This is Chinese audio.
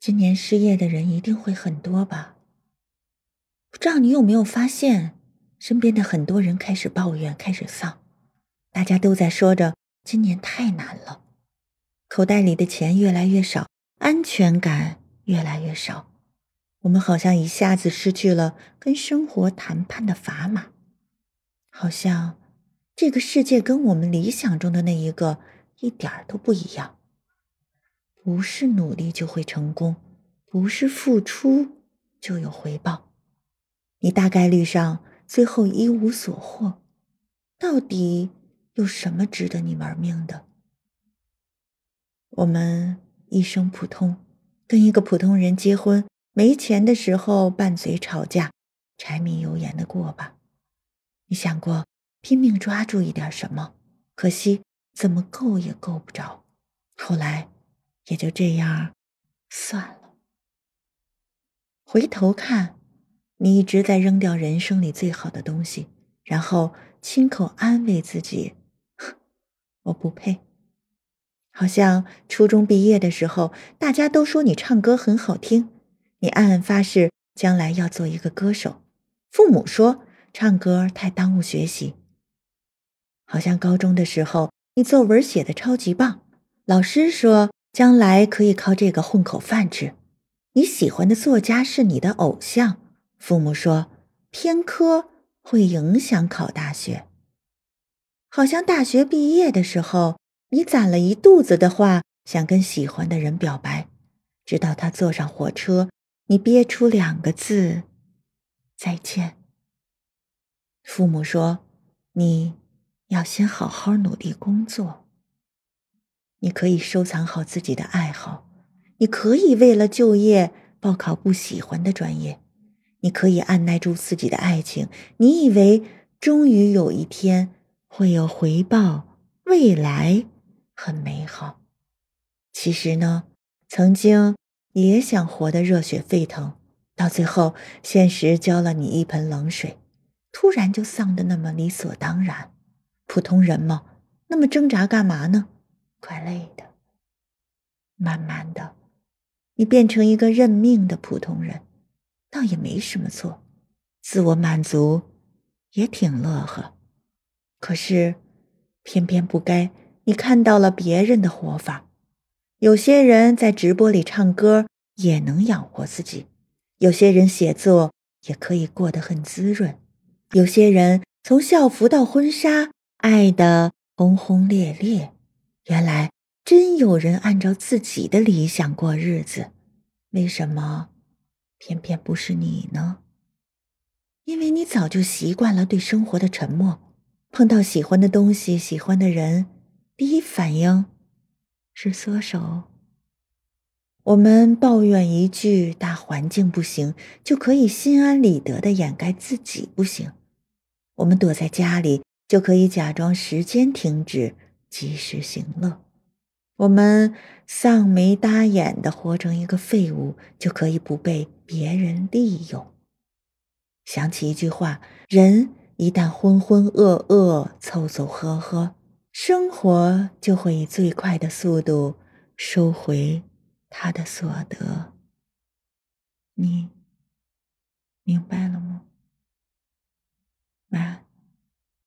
今年失业的人一定会很多吧？不知道你有没有发现，身边的很多人开始抱怨，开始丧，大家都在说着今年太难了，口袋里的钱越来越少，安全感越来越少，我们好像一下子失去了跟生活谈判的砝码，好像这个世界跟我们理想中的那一个一点儿都不一样。不是努力就会成功，不是付出就有回报，你大概率上最后一无所获。到底有什么值得你玩命的？我们一生普通，跟一个普通人结婚，没钱的时候拌嘴吵架，柴米油盐的过吧。你想过拼命抓住一点什么？可惜怎么够也够不着。后来。也就这样，算了。回头看，你一直在扔掉人生里最好的东西，然后亲口安慰自己：“我不配。”好像初中毕业的时候，大家都说你唱歌很好听，你暗暗发誓将来要做一个歌手。父母说唱歌太耽误学习。好像高中的时候，你作文写的超级棒，老师说。将来可以靠这个混口饭吃。你喜欢的作家是你的偶像。父母说偏科会影响考大学。好像大学毕业的时候，你攒了一肚子的话想跟喜欢的人表白，直到他坐上火车，你憋出两个字：再见。父母说你要先好好努力工作。你可以收藏好自己的爱好，你可以为了就业报考不喜欢的专业，你可以按耐住自己的爱情。你以为终于有一天会有回报，未来很美好。其实呢，曾经也想活得热血沸腾，到最后现实浇了你一盆冷水，突然就丧得那么理所当然。普通人嘛，那么挣扎干嘛呢？快累的，慢慢的，你变成一个认命的普通人，倒也没什么错，自我满足也挺乐呵。可是，偏偏不该你看到了别人的活法。有些人在直播里唱歌也能养活自己，有些人写作也可以过得很滋润，有些人从校服到婚纱爱的轰轰烈烈。原来真有人按照自己的理想过日子，为什么偏偏不是你呢？因为你早就习惯了对生活的沉默，碰到喜欢的东西、喜欢的人，第一反应是缩手。我们抱怨一句大环境不行，就可以心安理得的掩盖自己不行；我们躲在家里，就可以假装时间停止。及时行乐，我们丧眉搭眼的活成一个废物，就可以不被别人利用。想起一句话：人一旦浑浑噩噩、凑凑合合，生活就会以最快的速度收回他的所得。你明白了吗？晚安。